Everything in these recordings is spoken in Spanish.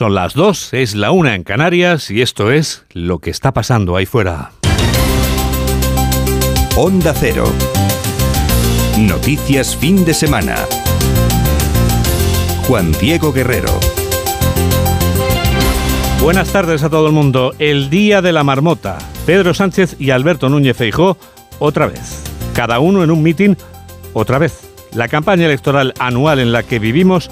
Son las dos, es la una en Canarias y esto es lo que está pasando ahí fuera. Onda Cero. Noticias fin de semana. Juan Diego Guerrero. Buenas tardes a todo el mundo. El día de la marmota. Pedro Sánchez y Alberto Núñez Feijó otra vez. Cada uno en un mitin otra vez. La campaña electoral anual en la que vivimos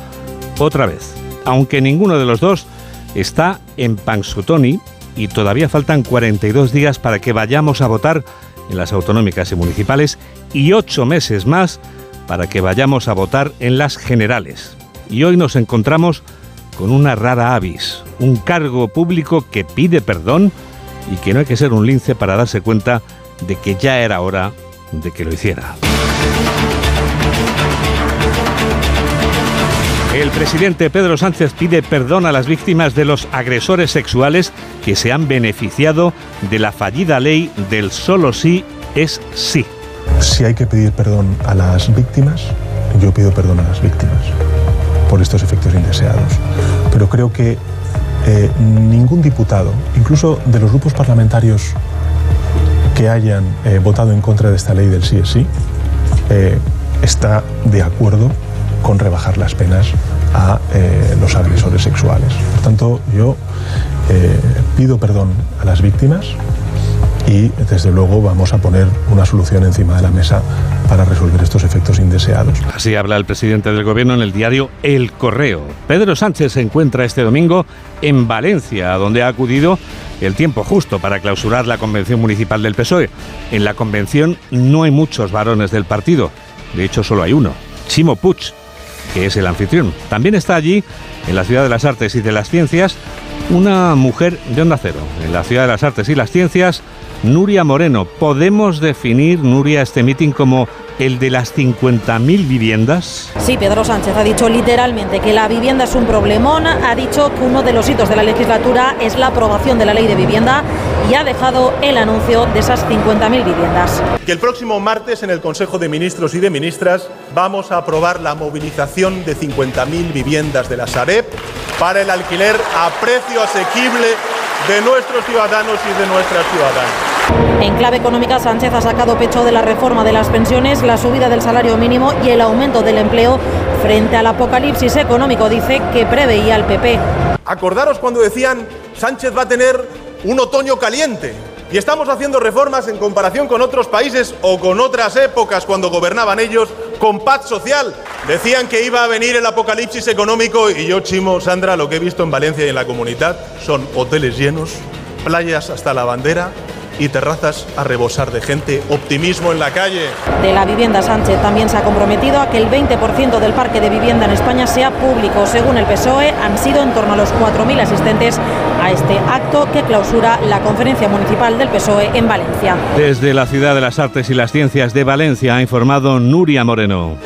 otra vez aunque ninguno de los dos está en Pansutoni y todavía faltan 42 días para que vayamos a votar en las autonómicas y municipales y ocho meses más para que vayamos a votar en las generales. Y hoy nos encontramos con una rara avis, un cargo público que pide perdón y que no hay que ser un lince para darse cuenta de que ya era hora de que lo hiciera. El presidente Pedro Sánchez pide perdón a las víctimas de los agresores sexuales que se han beneficiado de la fallida ley del solo sí es sí. Si hay que pedir perdón a las víctimas, yo pido perdón a las víctimas por estos efectos indeseados. Pero creo que eh, ningún diputado, incluso de los grupos parlamentarios que hayan eh, votado en contra de esta ley del sí es sí, eh, está de acuerdo con rebajar las penas a eh, los agresores sexuales. Por tanto, yo eh, pido perdón a las víctimas y desde luego vamos a poner una solución encima de la mesa para resolver estos efectos indeseados. Así habla el presidente del gobierno en el diario El Correo. Pedro Sánchez se encuentra este domingo en Valencia, donde ha acudido el tiempo justo para clausurar la convención municipal del PSOE. En la convención no hay muchos varones del partido, de hecho solo hay uno, Chimo Puig, que es el anfitrión. También está allí, en la Ciudad de las Artes y de las Ciencias, una mujer de Onda Cero. En la Ciudad de las Artes y las Ciencias, Nuria Moreno. ¿Podemos definir, Nuria, este mitin como el de las 50.000 viviendas? Sí, Pedro Sánchez ha dicho literalmente que la vivienda es un problemón, ha dicho que uno de los hitos de la legislatura es la aprobación de la ley de vivienda y ha dejado el anuncio de esas 50.000 viviendas. Que el próximo martes en el Consejo de Ministros y de Ministras vamos a aprobar la movilización de 50.000 viviendas de la Sareb para el alquiler a precio asequible de nuestros ciudadanos y de nuestras ciudadanas. En clave económica, Sánchez ha sacado pecho de la reforma de las pensiones, la subida del salario mínimo y el aumento del empleo frente al apocalipsis económico, dice que preveía el PP. Acordaros cuando decían Sánchez va a tener un otoño caliente. Y estamos haciendo reformas en comparación con otros países o con otras épocas cuando gobernaban ellos con paz social. Decían que iba a venir el apocalipsis económico y yo, Chimo, Sandra, lo que he visto en Valencia y en la comunidad son hoteles llenos, playas hasta la bandera y terrazas a rebosar de gente, optimismo en la calle. De la vivienda Sánchez también se ha comprometido a que el 20% del parque de vivienda en España sea público. Según el PSOE, han sido en torno a los 4.000 asistentes a este acto que clausura la conferencia municipal del PSOE en Valencia. Desde la Ciudad de las Artes y las Ciencias de Valencia ha informado Nuria Moreno.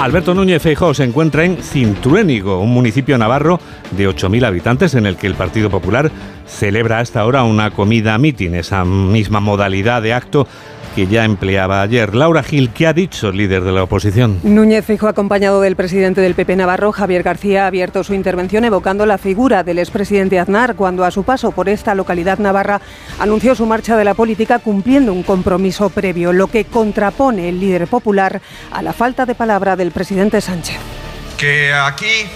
Alberto Núñez Feijóo se encuentra en Cintruénigo, un municipio navarro de 8.000 habitantes en el que el Partido Popular celebra hasta ahora una comida mitin, esa misma modalidad de acto que ya empleaba ayer. Laura Gil, ¿qué ha dicho el líder de la oposición? Núñez Fijo, acompañado del presidente del PP Navarro, Javier García, ha abierto su intervención evocando la figura del expresidente Aznar cuando a su paso por esta localidad navarra anunció su marcha de la política cumpliendo un compromiso previo, lo que contrapone el líder popular a la falta de palabra del presidente Sánchez. Que aquí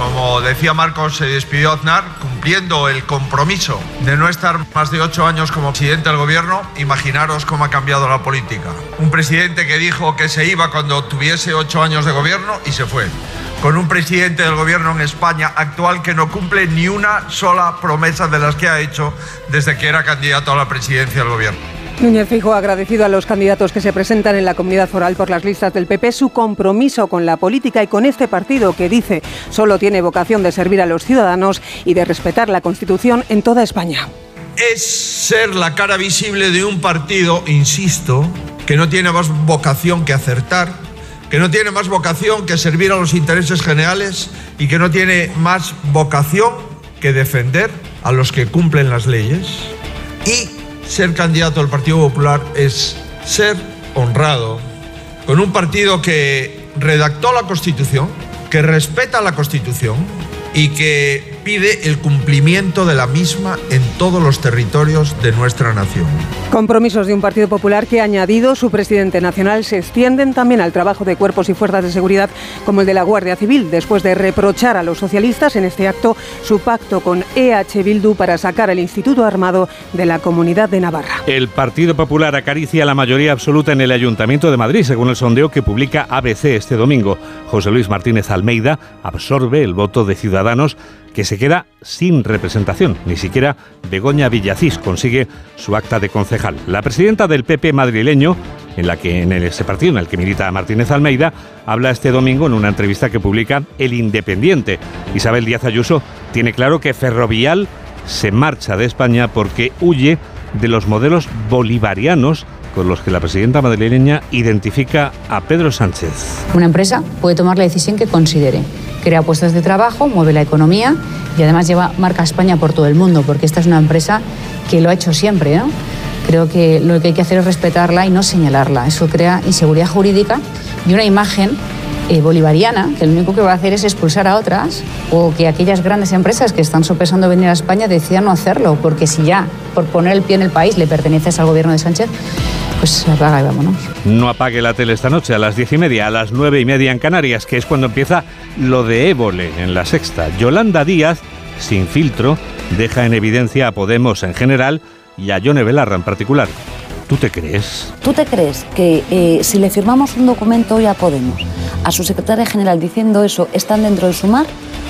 como decía Marcos, se despidió Aznar cumpliendo el compromiso de no estar más de ocho años como presidente del gobierno. Imaginaros cómo ha cambiado la política. Un presidente que dijo que se iba cuando tuviese ocho años de gobierno y se fue. Con un presidente del gobierno en España actual que no cumple ni una sola promesa de las que ha hecho desde que era candidato a la presidencia del gobierno. Núñez Fijo ha agradecido a los candidatos que se presentan en la comunidad foral por las listas del PP su compromiso con la política y con este partido que dice solo tiene vocación de servir a los ciudadanos y de respetar la Constitución en toda España. Es ser la cara visible de un partido, insisto, que no tiene más vocación que acertar, que no tiene más vocación que servir a los intereses generales y que no tiene más vocación que defender a los que cumplen las leyes ser candidato al Partido Popular es ser honrado con un partido que redactó la Constitución, que respeta la Constitución y que pide el cumplimiento de la misma en todos los territorios de nuestra nación. Compromisos de un Partido Popular que ha añadido su presidente nacional se extienden también al trabajo de cuerpos y fuerzas de seguridad como el de la Guardia Civil, después de reprochar a los socialistas en este acto su pacto con EH Bildu para sacar al Instituto Armado de la Comunidad de Navarra. El Partido Popular acaricia la mayoría absoluta en el Ayuntamiento de Madrid, según el sondeo que publica ABC este domingo. José Luis Martínez Almeida absorbe el voto de Ciudadanos que se queda sin representación. Ni siquiera Begoña Villacís consigue su acta de concejal. La presidenta del PP madrileño, en la que en ese partido en el que milita Martínez Almeida, habla este domingo en una entrevista que publica El Independiente. Isabel Díaz Ayuso tiene claro que Ferrovial se marcha de España porque huye de los modelos bolivarianos con los que la presidenta madrileña identifica a Pedro Sánchez. Una empresa puede tomar la decisión que considere crea puestos de trabajo, mueve la economía y además lleva marca España por todo el mundo, porque esta es una empresa que lo ha hecho siempre. Creo que lo que hay que hacer es respetarla y no señalarla. Eso crea inseguridad jurídica y una imagen eh, bolivariana, que lo único que va a hacer es expulsar a otras, o que aquellas grandes empresas que están sopesando venir a España decidan no hacerlo, porque si ya por poner el pie en el país le perteneces al gobierno de Sánchez, pues apaga y vámonos. No apague la tele esta noche a las diez y media, a las nueve y media en Canarias, que es cuando empieza lo de Évole en la sexta. Yolanda Díaz, sin filtro, deja en evidencia a Podemos en general y a Yone Belarra en particular. ¿Tú te crees? ¿Tú te crees que eh, si le firmamos un documento hoy a Podemos, a su secretaria general diciendo eso, están dentro de su mar?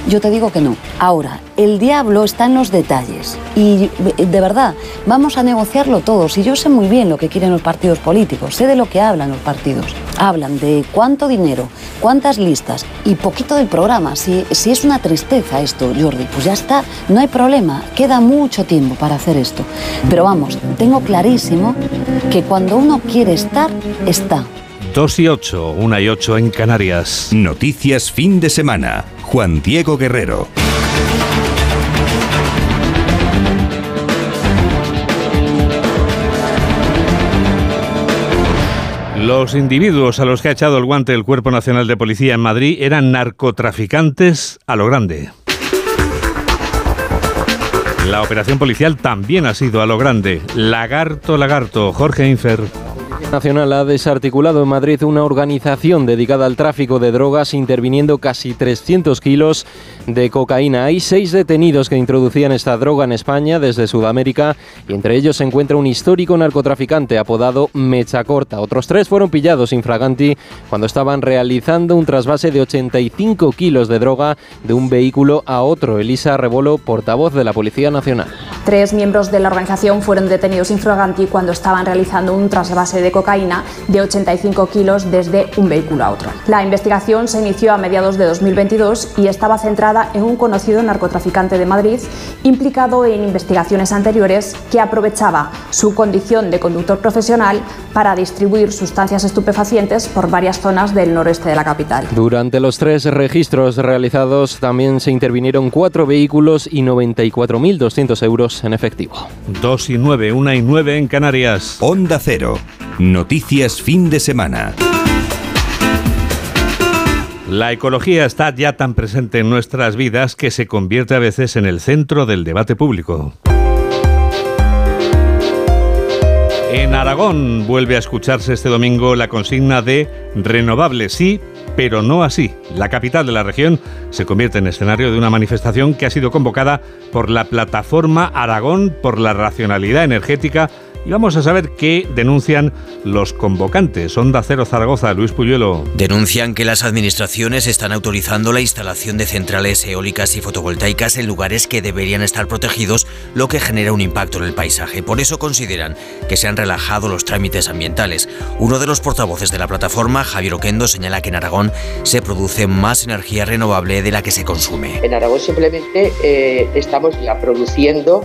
Yo te digo que no. Ahora, el diablo está en los detalles. Y de verdad, vamos a negociarlo todos. Y yo sé muy bien lo que quieren los partidos políticos, sé de lo que hablan los partidos. Hablan de cuánto dinero, cuántas listas y poquito del programa. Si, si es una tristeza esto, Jordi, pues ya está, no hay problema. Queda mucho tiempo para hacer esto. Pero vamos, tengo clarísimo que cuando uno quiere estar, está. 2 y 8, 1 y 8 en Canarias. Noticias fin de semana. Juan Diego Guerrero. Los individuos a los que ha echado el guante el Cuerpo Nacional de Policía en Madrid eran narcotraficantes a lo grande. La operación policial también ha sido a lo grande. Lagarto, lagarto. Jorge Infer. Nacional ha desarticulado en Madrid una organización dedicada al tráfico de drogas, interviniendo casi 300 kilos de cocaína. Hay seis detenidos que introducían esta droga en España desde Sudamérica y entre ellos se encuentra un histórico narcotraficante apodado Mecha Corta. Otros tres fueron pillados infraganti cuando estaban realizando un trasvase de 85 kilos de droga de un vehículo a otro. Elisa Rebolo, portavoz de la Policía Nacional. Tres miembros de la organización fueron detenidos infraganti cuando estaban realizando un trasvase de cocaína de 85 kilos desde un vehículo a otro. La investigación se inició a mediados de 2022 y estaba centrada en un conocido narcotraficante de Madrid implicado en investigaciones anteriores que aprovechaba su condición de conductor profesional para distribuir sustancias estupefacientes por varias zonas del noreste de la capital. Durante los tres registros realizados también se intervinieron cuatro vehículos y 94.200 euros en efectivo. 2 y 9, 1 y 9 en Canarias. Onda Cero. Noticias fin de semana. La ecología está ya tan presente en nuestras vidas que se convierte a veces en el centro del debate público. En Aragón vuelve a escucharse este domingo la consigna de renovable sí, pero no así. La capital de la región se convierte en escenario de una manifestación que ha sido convocada por la plataforma Aragón por la racionalidad energética y vamos a saber qué denuncian los convocantes. Onda Cero Zaragoza, Luis Puyuelo. Denuncian que las administraciones están autorizando la instalación de centrales eólicas y fotovoltaicas en lugares que deberían estar protegidos, lo que genera un impacto en el paisaje. Por eso consideran que se han relajado los trámites ambientales. Uno de los portavoces de la plataforma, Javier Oquendo, señala que en Aragón se produce más energía renovable de la que se consume. En Aragón simplemente eh, estamos ya produciendo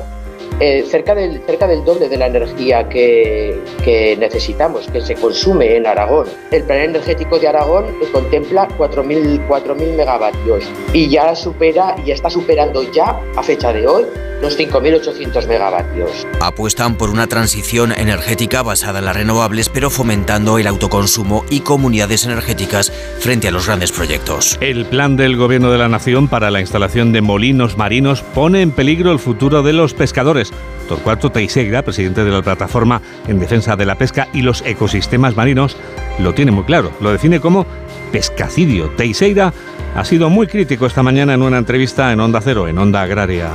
eh, cerca, del, cerca del doble de la energía que, que, necesitamos, que se consume en Aragón. El plan energético de Aragón contempla 4.000 megavatios y ya supera, ya está superando ya a fecha de hoy los 5.800 megavatios. Apuestan por una transición energética basada en las renovables, pero fomentando el autoconsumo y comunidades energéticas frente a los grandes proyectos. El plan del Gobierno de la Nación para la instalación de molinos marinos pone en peligro el futuro de los pescadores. Torcuato Teixeira, presidente de la plataforma en defensa de la pesca y los ecosistemas marinos, lo tiene muy claro. Lo define como pescacidio. Teixeira ha sido muy crítico esta mañana en una entrevista en Onda Cero, en Onda Agraria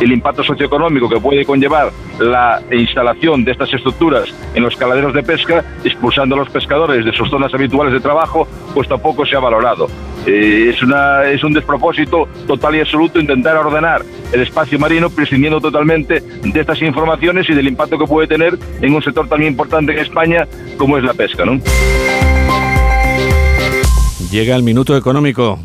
el impacto socioeconómico que puede conllevar la instalación de estas estructuras en los caladeros de pesca, expulsando a los pescadores de sus zonas habituales de trabajo, pues tampoco se ha valorado. Eh, es, una, es un despropósito total y absoluto intentar ordenar el espacio marino prescindiendo totalmente de estas informaciones y del impacto que puede tener en un sector tan importante en España como es la pesca. ¿no? Llega el minuto económico.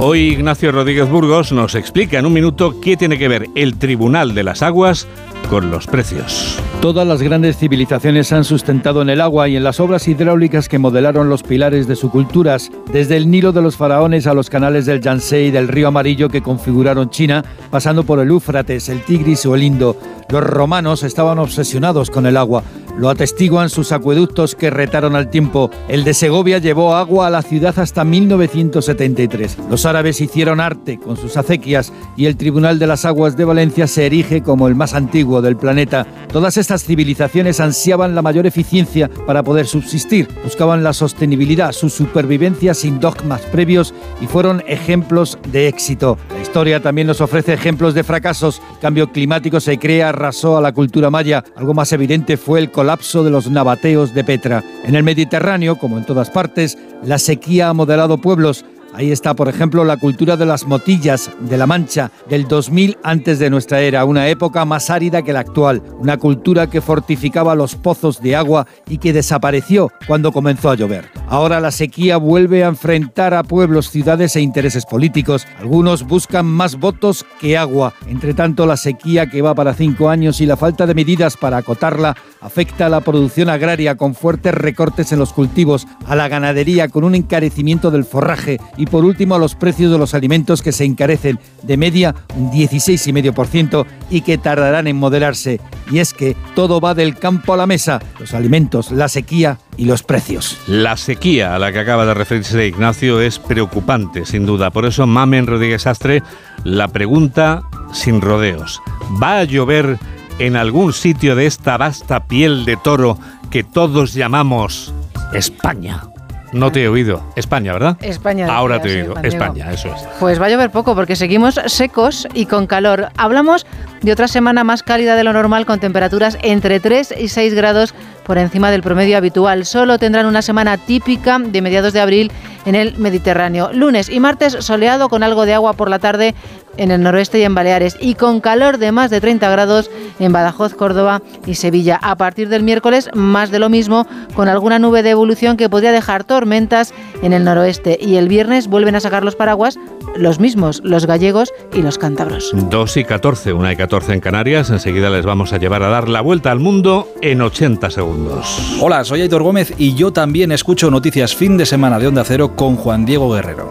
Hoy Ignacio Rodríguez Burgos nos explica en un minuto qué tiene que ver el Tribunal de las Aguas con los precios. Todas las grandes civilizaciones han sustentado en el agua y en las obras hidráulicas que modelaron los pilares de sus culturas, desde el Nilo de los faraones a los canales del Yangtze y del río Amarillo que configuraron China, pasando por el Éufrates, el Tigris o el Indo. Los romanos estaban obsesionados con el agua. Lo atestiguan sus acueductos que retaron al tiempo. El de Segovia llevó agua a la ciudad hasta 1973. Los árabes hicieron arte con sus acequias y el Tribunal de las Aguas de Valencia se erige como el más antiguo del planeta. Todas estas civilizaciones ansiaban la mayor eficiencia para poder subsistir, buscaban la sostenibilidad, su supervivencia sin dogmas previos y fueron ejemplos de éxito. La historia también nos ofrece ejemplos de fracasos. Cambio climático se crea, arrasó a la cultura maya. Algo más evidente fue el colapso de los nabateos de Petra. En el Mediterráneo, como en todas partes, la sequía ha modelado pueblos. Ahí está, por ejemplo, la cultura de las motillas de la Mancha del 2000 antes de nuestra era, una época más árida que la actual, una cultura que fortificaba los pozos de agua y que desapareció cuando comenzó a llover. Ahora la sequía vuelve a enfrentar a pueblos, ciudades e intereses políticos. Algunos buscan más votos que agua. Entre tanto, la sequía que va para cinco años y la falta de medidas para acotarla afecta a la producción agraria con fuertes recortes en los cultivos, a la ganadería con un encarecimiento del forraje y por último a los precios de los alimentos que se encarecen de media un 16,5% y que tardarán en moderarse. Y es que todo va del campo a la mesa, los alimentos, la sequía y los precios. La sequía a la que acaba de referirse Ignacio es preocupante, sin duda. Por eso, Mamen Rodríguez Astre, la pregunta sin rodeos. ¿Va a llover en algún sitio de esta vasta piel de toro que todos llamamos España? No te he oído. España, ¿verdad? España. Ahora te he oído. España, eso es. Pues va a llover poco porque seguimos secos y con calor. Hablamos de otra semana más cálida de lo normal con temperaturas entre 3 y 6 grados por encima del promedio habitual. Solo tendrán una semana típica de mediados de abril en el Mediterráneo. Lunes y martes soleado con algo de agua por la tarde en el noroeste y en Baleares y con calor de más de 30 grados en Badajoz, Córdoba y Sevilla. A partir del miércoles más de lo mismo con alguna nube de evolución que podría dejar tormentas en el noroeste y el viernes vuelven a sacar los paraguas los mismos, los gallegos y los cántabros. 2 y 14, 1 y 14 en Canarias. Enseguida les vamos a llevar a dar la vuelta al mundo en 80 segundos. Hola, soy Aitor Gómez y yo también escucho noticias fin de semana de Onda Cero con Juan Diego Guerrero.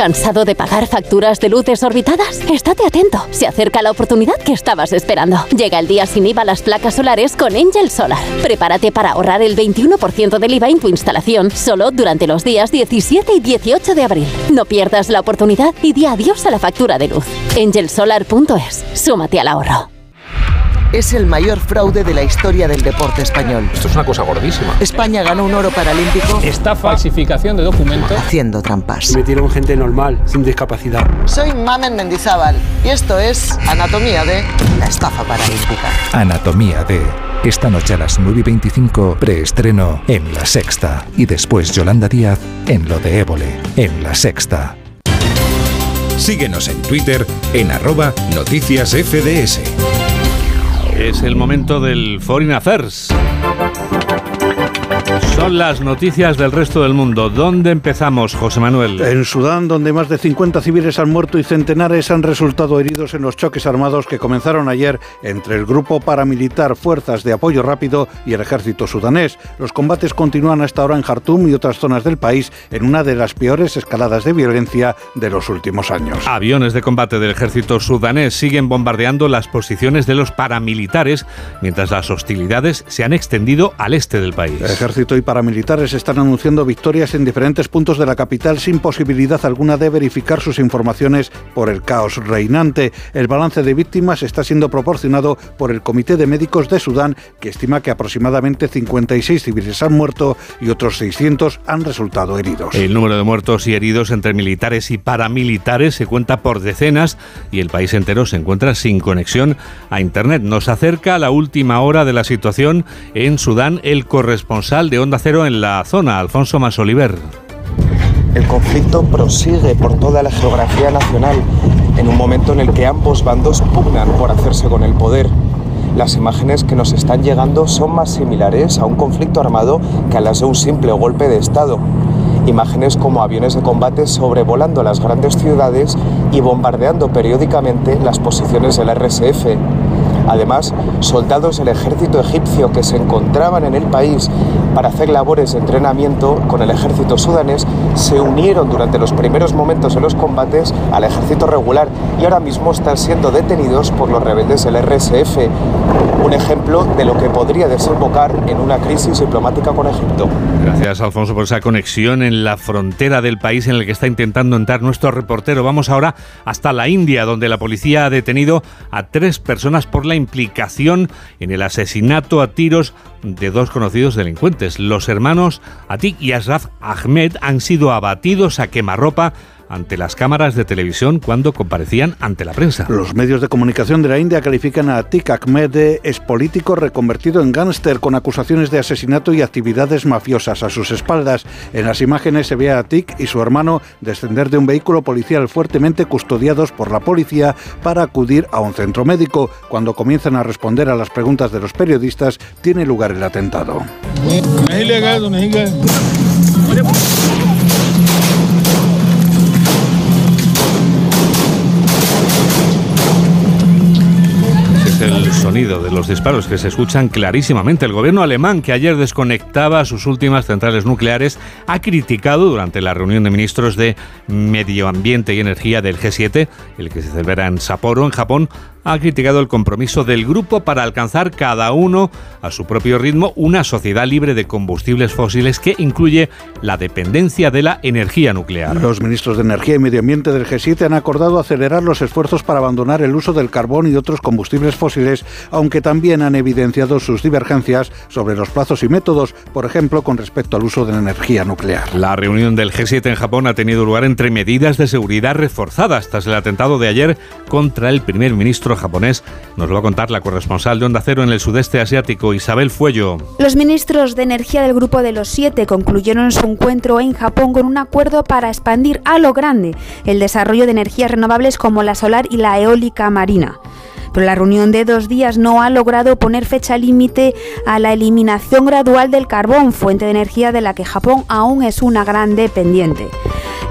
¿Cansado de pagar facturas de luz desorbitadas? Estate atento, se acerca la oportunidad que estabas esperando. Llega el día sin IVA las placas solares con Angel Solar. Prepárate para ahorrar el 21% del IVA en tu instalación solo durante los días 17 y 18 de abril. No pierdas la oportunidad y di adiós a la factura de luz. Angelsolar.es. Súmate al ahorro es el mayor fraude de la historia del deporte español. Esto es una cosa gordísima. España ganó un oro paralímpico. Esta falsificación de documentos. Haciendo trampas. Metieron gente normal, sin discapacidad. Soy Mamen Mendizábal y esto es Anatomía de la estafa paralímpica. Anatomía de Esta noche a las 9 y 25, preestreno en La Sexta. Y después Yolanda Díaz en Lo de Évole, en La Sexta. Síguenos en Twitter en arroba noticias FDS. Es el momento del Foreign Affairs. Son las noticias del resto del mundo. ¿Dónde empezamos, José Manuel? En Sudán, donde más de 50 civiles han muerto y centenares han resultado heridos en los choques armados que comenzaron ayer entre el grupo paramilitar Fuerzas de Apoyo Rápido y el ejército sudanés. Los combates continúan hasta ahora en Jartum y otras zonas del país en una de las peores escaladas de violencia de los últimos años. Aviones de combate del ejército sudanés siguen bombardeando las posiciones de los paramilitares mientras las hostilidades se han extendido al este del país. El ejército y paramilitares están anunciando victorias en diferentes puntos de la capital sin posibilidad alguna de verificar sus informaciones por el caos reinante. El balance de víctimas está siendo proporcionado por el Comité de Médicos de Sudán, que estima que aproximadamente 56 civiles han muerto y otros 600 han resultado heridos. El número de muertos y heridos entre militares y paramilitares se cuenta por decenas y el país entero se encuentra sin conexión a Internet. Nos acerca a la última hora de la situación en Sudán el corresponsal de Onda Cero en la zona, Alfonso Masoliver. El conflicto prosigue por toda la geografía nacional en un momento en el que ambos bandos pugnan por hacerse con el poder. Las imágenes que nos están llegando son más similares a un conflicto armado que a las de un simple golpe de Estado. Imágenes como aviones de combate sobrevolando las grandes ciudades y bombardeando periódicamente las posiciones del RSF. Además, soldados del ejército egipcio que se encontraban en el país para hacer labores de entrenamiento con el ejército sudanés se unieron durante los primeros momentos de los combates al ejército regular y ahora mismo están siendo detenidos por los rebeldes del RSF. Un ejemplo de lo que podría desembocar en una crisis diplomática con Egipto. Gracias, Alfonso, por esa conexión en la frontera del país en el que está intentando entrar nuestro reportero. Vamos ahora hasta la India, donde la policía ha detenido a tres personas por la implicación en el asesinato a tiros de dos conocidos delincuentes. Los hermanos Atik y Ashraf Ahmed han sido abatidos a quemarropa ante las cámaras de televisión cuando comparecían ante la prensa. Los medios de comunicación de la India califican a Atik Ahmed de político reconvertido en gángster con acusaciones de asesinato y actividades mafiosas a sus espaldas. En las imágenes se ve a Atik y su hermano descender de un vehículo policial fuertemente custodiados por la policía para acudir a un centro médico. Cuando comienzan a responder a las preguntas de los periodistas, tiene lugar el atentado. El sonido de los disparos que se escuchan clarísimamente. El gobierno alemán, que ayer desconectaba sus últimas centrales nucleares, ha criticado durante la reunión de ministros de Medio Ambiente y Energía del G7, el que se celebra en Sapporo, en Japón, ha criticado el compromiso del grupo para alcanzar cada uno a su propio ritmo una sociedad libre de combustibles fósiles que incluye la dependencia de la energía nuclear. Los ministros de Energía y Medio Ambiente del G7 han acordado acelerar los esfuerzos para abandonar el uso del carbón y otros combustibles fósiles, aunque también han evidenciado sus divergencias sobre los plazos y métodos, por ejemplo, con respecto al uso de la energía nuclear. La reunión del G7 en Japón ha tenido lugar entre medidas de seguridad reforzadas tras el atentado de ayer contra el primer ministro japonés. Nos lo va a contar la corresponsal de Onda Cero en el sudeste asiático, Isabel Fuello. Los ministros de energía del Grupo de los Siete concluyeron su encuentro en Japón con un acuerdo para expandir a lo grande el desarrollo de energías renovables como la solar y la eólica marina pero la reunión de dos días no ha logrado poner fecha límite a la eliminación gradual del carbón, fuente de energía de la que Japón aún es una gran dependiente.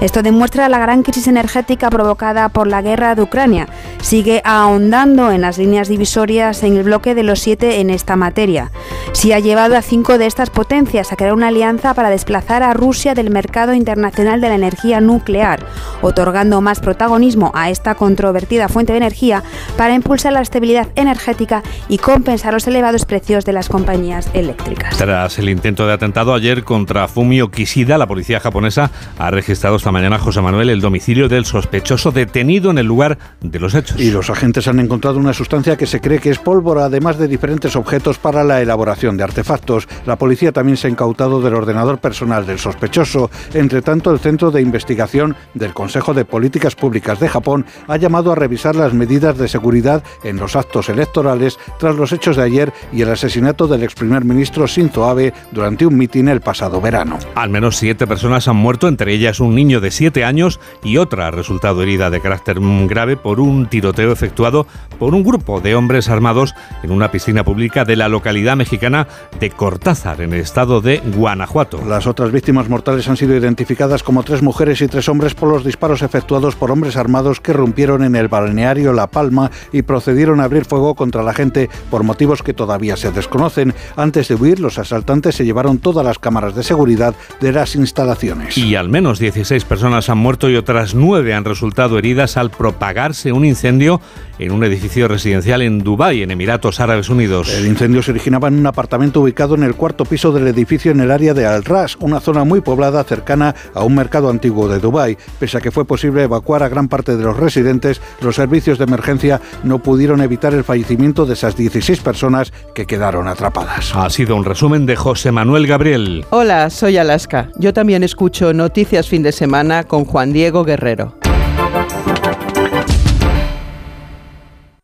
Esto demuestra la gran crisis energética provocada por la guerra de Ucrania. Sigue ahondando en las líneas divisorias en el bloque de los siete en esta materia. Si ha llevado a cinco de estas potencias a crear una alianza para desplazar a Rusia del mercado internacional de la energía nuclear, otorgando más protagonismo a esta controvertida fuente de energía para impulsar la estabilidad energética y compensar los elevados precios de las compañías eléctricas. Tras el intento de atentado ayer contra Fumio Kishida, la policía japonesa ha registrado esta mañana, José Manuel, el domicilio del sospechoso detenido en el lugar de los hechos. Y los agentes han encontrado una sustancia que se cree que es pólvora, además de diferentes objetos para la elaboración de artefactos. La policía también se ha incautado del ordenador personal del sospechoso. Entre tanto, el Centro de Investigación del Consejo de Políticas Públicas de Japón ha llamado a revisar las medidas de seguridad en los actos electorales tras los hechos de ayer y el asesinato del ex primer ministro Shinzo Abe durante un mitin el pasado verano. Al menos siete personas han muerto, entre ellas un niño de siete años y otra ha resultado herida de carácter grave por un tiroteo efectuado por un grupo de hombres armados en una piscina pública de la localidad mexicana de Cortázar, en el estado de Guanajuato. Las otras víctimas mortales han sido identificadas como tres mujeres y tres hombres por los disparos efectuados por hombres armados que rompieron en el balneario La Palma y procedieron a abrir fuego contra la gente por motivos que todavía se desconocen. Antes de huir, los asaltantes se llevaron todas las cámaras de seguridad de las instalaciones. Y al menos 16 personas han muerto y otras nueve han resultado heridas al propagarse un incendio en un edificio residencial en Dubái, en Emiratos Árabes Unidos. El incendio se originaba en un apartamento ubicado en el cuarto piso del edificio en el área de Al Ras, una zona muy poblada cercana a un mercado antiguo de Dubái. Pese a que fue posible evacuar a gran parte de los residentes, los servicios de emergencia no pudieron evitar el fallecimiento de esas 16 personas que quedaron atrapadas. Ha sido un resumen de José Manuel Gabriel. Hola, soy Alaska. Yo también escucho Noticias Fin de Semana con Juan Diego Guerrero.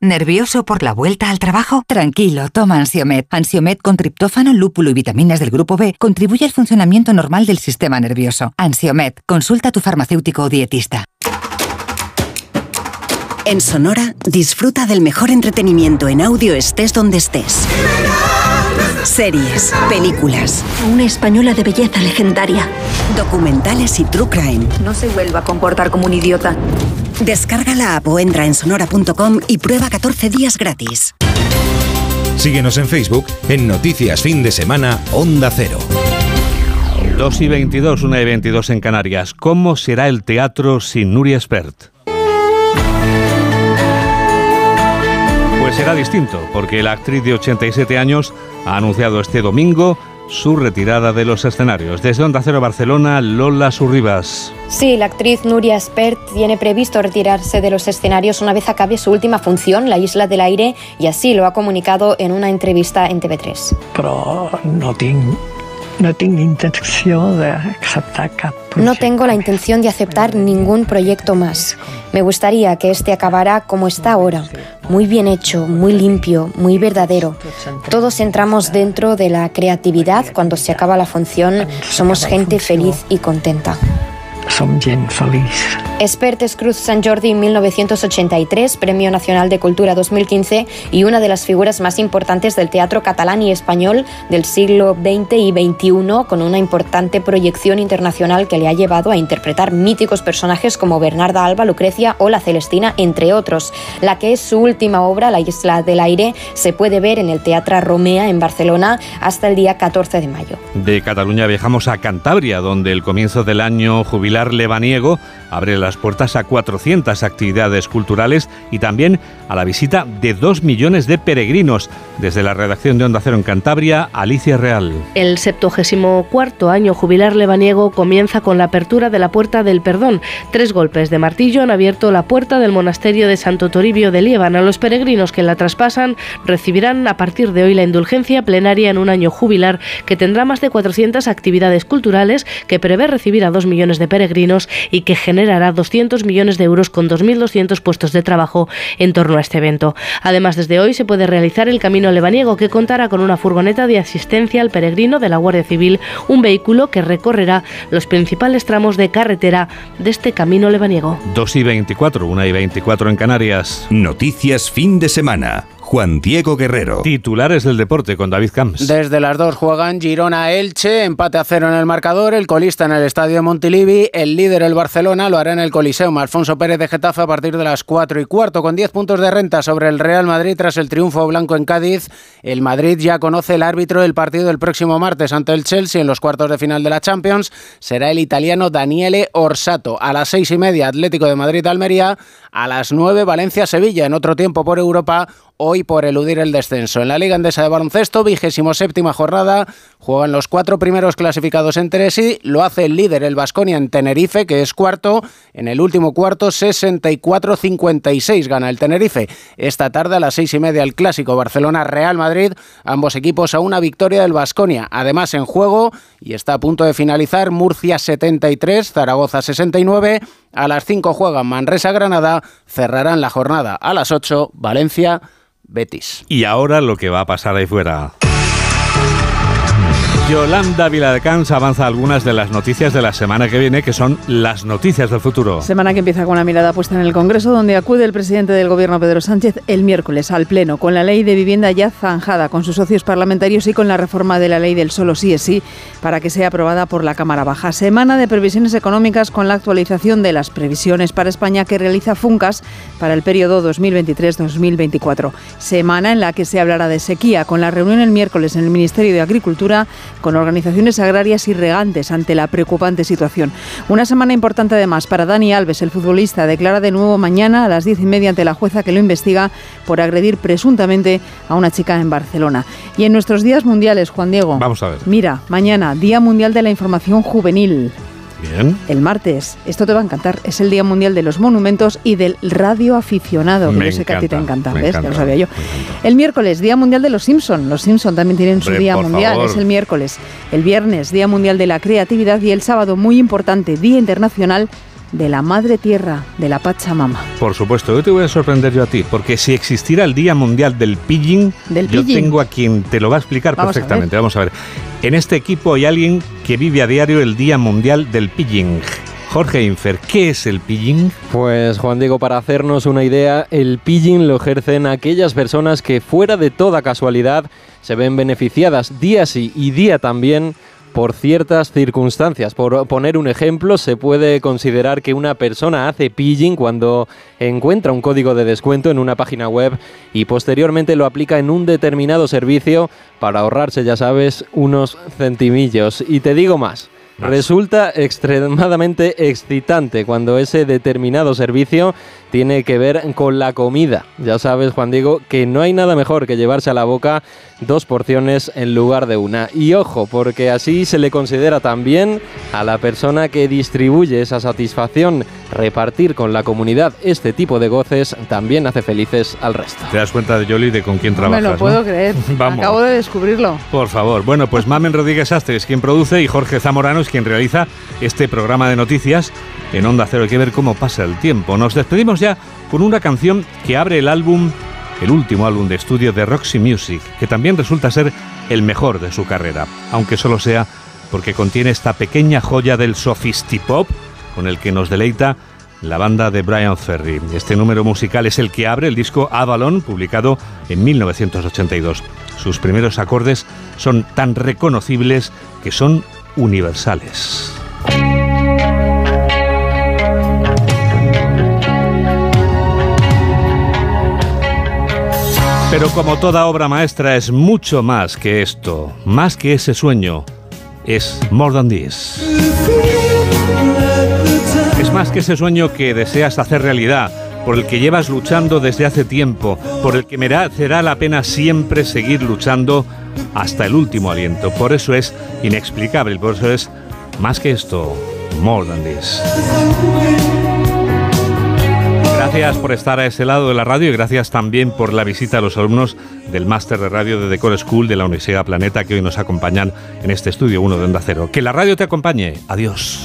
¿Nervioso por la vuelta al trabajo? Tranquilo, toma Ansiomet. Ansiomet con triptófano, lúpulo y vitaminas del grupo B contribuye al funcionamiento normal del sistema nervioso. Ansiomet, consulta a tu farmacéutico o dietista. En Sonora, disfruta del mejor entretenimiento en audio estés donde estés. Series, películas. Una española de belleza legendaria. Documentales y true crime. No se vuelva a comportar como un idiota. Descarga la app o entra en sonora.com y prueba 14 días gratis. Síguenos en Facebook en Noticias Fin de Semana Onda Cero. 2 y 22, 1 y 22 en Canarias. ¿Cómo será el teatro sin Nuria Espert? Pues será distinto, porque la actriz de 87 años ha anunciado este domingo su retirada de los escenarios. Desde Onda Cero Barcelona, Lola Surribas. Sí, la actriz Nuria Spert tiene previsto retirarse de los escenarios una vez acabe su última función, La Isla del Aire, y así lo ha comunicado en una entrevista en TV3. Pero no tengo no tengo intención de aceptar No tengo la intención de aceptar ningún proyecto más. Me gustaría que este acabara como está ahora, muy bien hecho, muy limpio, muy verdadero. Todos entramos dentro de la creatividad cuando se acaba la función, somos gente feliz y contenta. Som gent feliç. Expertes Cruz San Jordi 1983, Premio Nacional de Cultura 2015 y una de las figuras más importantes del teatro catalán y español del siglo XX y XXI, con una importante proyección internacional que le ha llevado a interpretar míticos personajes como Bernarda Alba, Lucrecia o La Celestina, entre otros. La que es su última obra, La Isla del Aire, se puede ver en el Teatro Romea en Barcelona hasta el día 14 de mayo. De Cataluña viajamos a Cantabria, donde el comienzo del año jubilar lebaniego abre las puertas a 400 actividades culturales y también a la visita de 2 millones de peregrinos. Desde la redacción de Onda Cero en Cantabria, Alicia Real. El 74 año jubilar lebaniego comienza con la apertura de la Puerta del Perdón. Tres golpes de martillo han abierto la puerta del monasterio de Santo Toribio de Líbano. Los peregrinos que la traspasan recibirán a partir de hoy la indulgencia plenaria en un año jubilar que tendrá más de 400 actividades culturales, que prevé recibir a 2 millones de peregrinos y que generará 200 millones de euros con 2.200 puestos de trabajo en torno a este evento. Además, desde hoy se puede realizar el Camino Lebaniego, que contará con una furgoneta de asistencia al peregrino de la Guardia Civil, un vehículo que recorrerá los principales tramos de carretera de este Camino Lebaniego. 2 y 24, 1 y 24 en Canarias. Noticias Fin de Semana. Juan Diego Guerrero. Titulares del deporte con David Camps. Desde las dos juegan Girona-Elche, empate a cero en el marcador, el colista en el estadio Montilivi, el líder el Barcelona lo hará en el Coliseum. Alfonso Pérez de Getafe a partir de las 4 y cuarto con 10 puntos de renta sobre el Real Madrid tras el triunfo blanco en Cádiz. El Madrid ya conoce el árbitro del partido del próximo martes ante el Chelsea en los cuartos de final de la Champions. Será el italiano Daniele Orsato. A las seis y media Atlético de Madrid-Almería. A las 9 Valencia-Sevilla en otro tiempo por Europa. Hoy por eludir el descenso. En la Liga Endesa de Baloncesto, vigésimo séptima jornada, juegan los cuatro primeros clasificados entre sí, lo hace el líder, el Vasconia en Tenerife, que es cuarto, en el último cuarto 64-56 gana el Tenerife. Esta tarde a las seis y media el clásico Barcelona-Real Madrid, ambos equipos a una victoria del Vasconia. Además en juego, y está a punto de finalizar, Murcia 73, Zaragoza 69, a las 5 juegan Manresa-Granada, cerrarán la jornada a las 8, Valencia-Betis. Y ahora lo que va a pasar ahí fuera. Yolanda Viladecans avanza algunas de las noticias de la semana que viene, que son las noticias del futuro. Semana que empieza con la mirada puesta en el Congreso, donde acude el presidente del Gobierno, Pedro Sánchez, el miércoles al Pleno, con la ley de vivienda ya zanjada con sus socios parlamentarios y con la reforma de la ley del solo sí es sí, para que sea aprobada por la Cámara Baja. Semana de previsiones económicas con la actualización de las previsiones para España que realiza Funcas para el periodo 2023-2024. Semana en la que se hablará de sequía, con la reunión el miércoles en el Ministerio de Agricultura con organizaciones agrarias y regantes ante la preocupante situación. Una semana importante además para Dani Alves, el futbolista, declara de nuevo mañana a las diez y media ante la jueza que lo investiga por agredir presuntamente a una chica en Barcelona. Y en nuestros días mundiales, Juan Diego. Vamos a ver. Mira, mañana, Día Mundial de la Información Juvenil. Bien. El martes, esto te va a encantar, es el Día Mundial de los Monumentos y del Radio Aficionado, que Me yo sé que a ti te encanta, encanta, encanta, ya lo sabía yo. El miércoles, Día Mundial de los Simpson. Los Simpson también tienen su Día Mundial, favor. es el miércoles. El viernes, Día Mundial de la Creatividad y el sábado, muy importante, Día Internacional de la Madre Tierra, de la Pachamama. Por supuesto, yo te voy a sorprender yo a ti, porque si existiera el Día Mundial del Pidgin, Del yo pidgin. tengo a quien te lo va a explicar Vamos perfectamente. Vamos a ver. En este equipo hay alguien que vive a diario el Día Mundial del Pidgin. Jorge Infer, ¿qué es el Pidgin? Pues Juan Diego, para hacernos una idea, el pidgin lo ejercen aquellas personas que fuera de toda casualidad se ven beneficiadas día sí y día también por ciertas circunstancias. Por poner un ejemplo, se puede considerar que una persona hace pidgin cuando encuentra un código de descuento en una página web y posteriormente lo aplica en un determinado servicio para ahorrarse, ya sabes, unos centimillos. Y te digo más. Resulta extremadamente excitante cuando ese determinado servicio tiene que ver con la comida. Ya sabes, Juan Diego, que no hay nada mejor que llevarse a la boca dos porciones en lugar de una. Y ojo, porque así se le considera también a la persona que distribuye esa satisfacción. Repartir con la comunidad este tipo de goces también hace felices al resto. ¿Te das cuenta, de Yoli, de con quién No trabajas? me lo puedo no? creer. Vamos. Acabo de descubrirlo. Por favor. Bueno, pues Mamen Rodríguez Astre es quien produce y Jorge Zamorano es quien realiza este programa de noticias en Onda Cero. Hay que ver cómo pasa el tiempo. Nos despedimos ya con una canción que abre el álbum, el último álbum de estudio de Roxy Music, que también resulta ser el mejor de su carrera, aunque solo sea porque contiene esta pequeña joya del sofistipop con el que nos deleita la banda de Brian Ferry. Este número musical es el que abre el disco Avalon, publicado en 1982. Sus primeros acordes son tan reconocibles que son universales. Pero como toda obra maestra es mucho más que esto, más que ese sueño, es more than this. Es más que ese sueño que deseas hacer realidad, por el que llevas luchando desde hace tiempo, por el que merecerá la pena siempre seguir luchando hasta el último aliento. Por eso es inexplicable, por eso es más que esto, more than this. Gracias por estar a ese lado de la radio y gracias también por la visita a los alumnos del Máster de Radio de Decor School de la Universidad Planeta que hoy nos acompañan en este estudio 1 de Onda Cero. Que la radio te acompañe. Adiós.